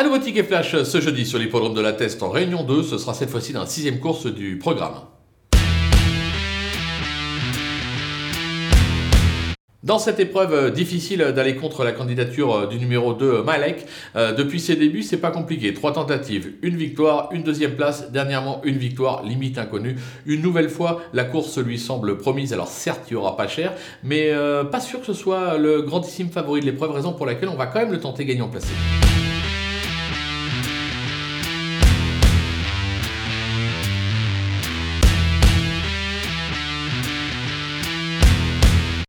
Un nouveau ticket flash ce jeudi sur l'hippodrome de la Teste en Réunion 2. Ce sera cette fois-ci dans la sixième course du programme. Dans cette épreuve euh, difficile d'aller contre la candidature euh, du numéro 2 euh, Malek, depuis ses débuts, c'est pas compliqué. Trois tentatives, une victoire, une deuxième place, dernièrement une victoire, limite inconnue. Une nouvelle fois, la course lui semble promise. Alors certes, il n'y aura pas cher, mais pas sûr que ce soit le grandissime favori de l'épreuve, raison pour laquelle on va quand même le tenter gagnant placé.